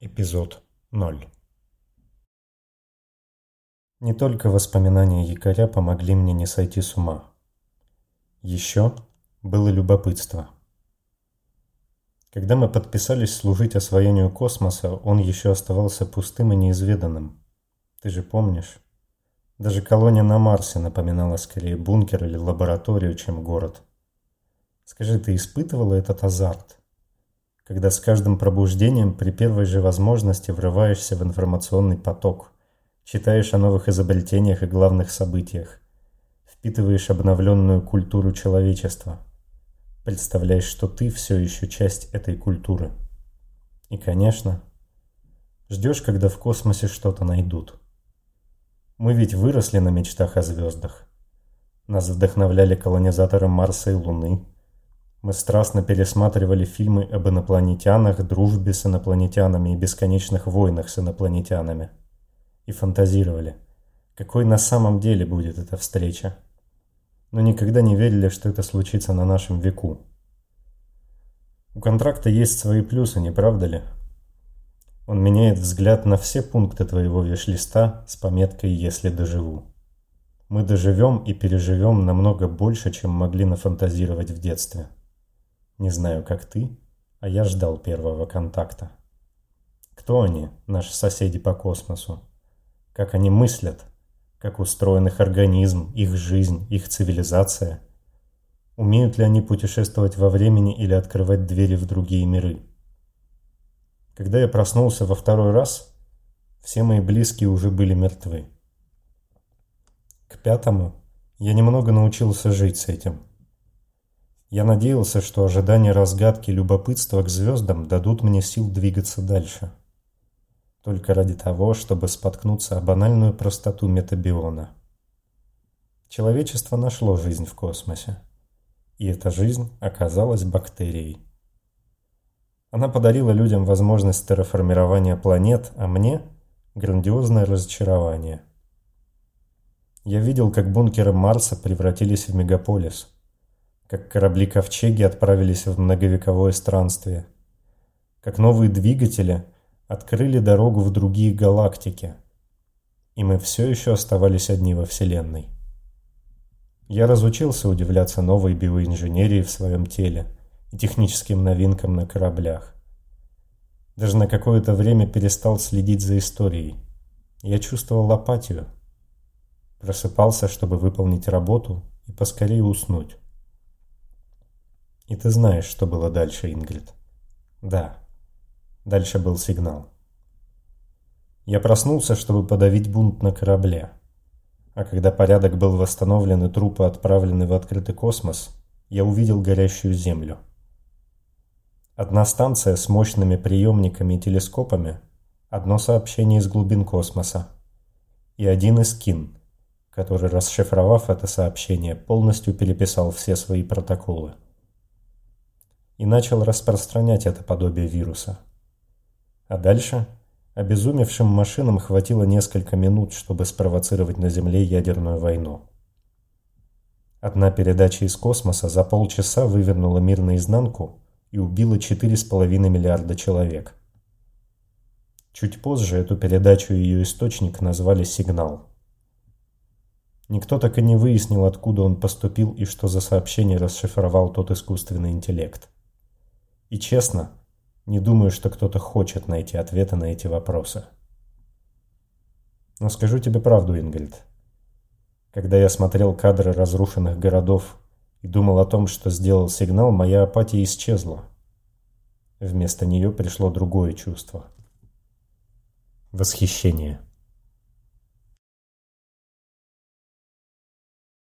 Эпизод 0 Не только воспоминания якоря помогли мне не сойти с ума. Еще было любопытство. Когда мы подписались служить освоению космоса, он еще оставался пустым и неизведанным. Ты же помнишь? Даже колония на Марсе напоминала скорее бункер или лабораторию, чем город. Скажи, ты испытывала этот азарт? Когда с каждым пробуждением при первой же возможности врываешься в информационный поток, читаешь о новых изобретениях и главных событиях, впитываешь обновленную культуру человечества, представляешь, что ты все еще часть этой культуры. И, конечно, ждешь, когда в космосе что-то найдут. Мы ведь выросли на мечтах о звездах. Нас вдохновляли колонизаторы Марса и Луны – мы страстно пересматривали фильмы об инопланетянах, дружбе с инопланетянами и бесконечных войнах с инопланетянами. И фантазировали, какой на самом деле будет эта встреча. Но никогда не верили, что это случится на нашем веку. У контракта есть свои плюсы, не правда ли? Он меняет взгляд на все пункты твоего виш-листа с пометкой «Если доживу». Мы доживем и переживем намного больше, чем могли нафантазировать в детстве. Не знаю, как ты, а я ждал первого контакта. Кто они, наши соседи по космосу? Как они мыслят? Как устроен их организм, их жизнь, их цивилизация? Умеют ли они путешествовать во времени или открывать двери в другие миры? Когда я проснулся во второй раз, все мои близкие уже были мертвы. К пятому я немного научился жить с этим – я надеялся, что ожидание разгадки любопытства к звездам дадут мне сил двигаться дальше. Только ради того, чтобы споткнуться о банальную простоту метабиона. Человечество нашло жизнь в космосе. И эта жизнь оказалась бактерией. Она подарила людям возможность терраформирования планет, а мне – грандиозное разочарование. Я видел, как бункеры Марса превратились в мегаполис – как корабли-ковчеги отправились в многовековое странствие, как новые двигатели открыли дорогу в другие галактики, и мы все еще оставались одни во Вселенной. Я разучился удивляться новой биоинженерии в своем теле и техническим новинкам на кораблях. Даже на какое-то время перестал следить за историей. Я чувствовал апатию. Просыпался, чтобы выполнить работу и поскорее уснуть. И ты знаешь, что было дальше, Ингрид. Да. Дальше был сигнал. Я проснулся, чтобы подавить бунт на корабле. А когда порядок был восстановлен и трупы отправлены в открытый космос, я увидел горящую Землю. Одна станция с мощными приемниками и телескопами, одно сообщение из глубин космоса и один из кин, который, расшифровав это сообщение, полностью переписал все свои протоколы и начал распространять это подобие вируса. А дальше обезумевшим машинам хватило несколько минут, чтобы спровоцировать на Земле ядерную войну. Одна передача из космоса за полчаса вывернула мир наизнанку и убила 4,5 миллиарда человек. Чуть позже эту передачу и ее источник назвали «Сигнал». Никто так и не выяснил, откуда он поступил и что за сообщение расшифровал тот искусственный интеллект. И честно, не думаю, что кто-то хочет найти ответы на эти вопросы. Но скажу тебе правду, Ингельд. Когда я смотрел кадры разрушенных городов и думал о том, что сделал сигнал, моя апатия исчезла. Вместо нее пришло другое чувство. Восхищение.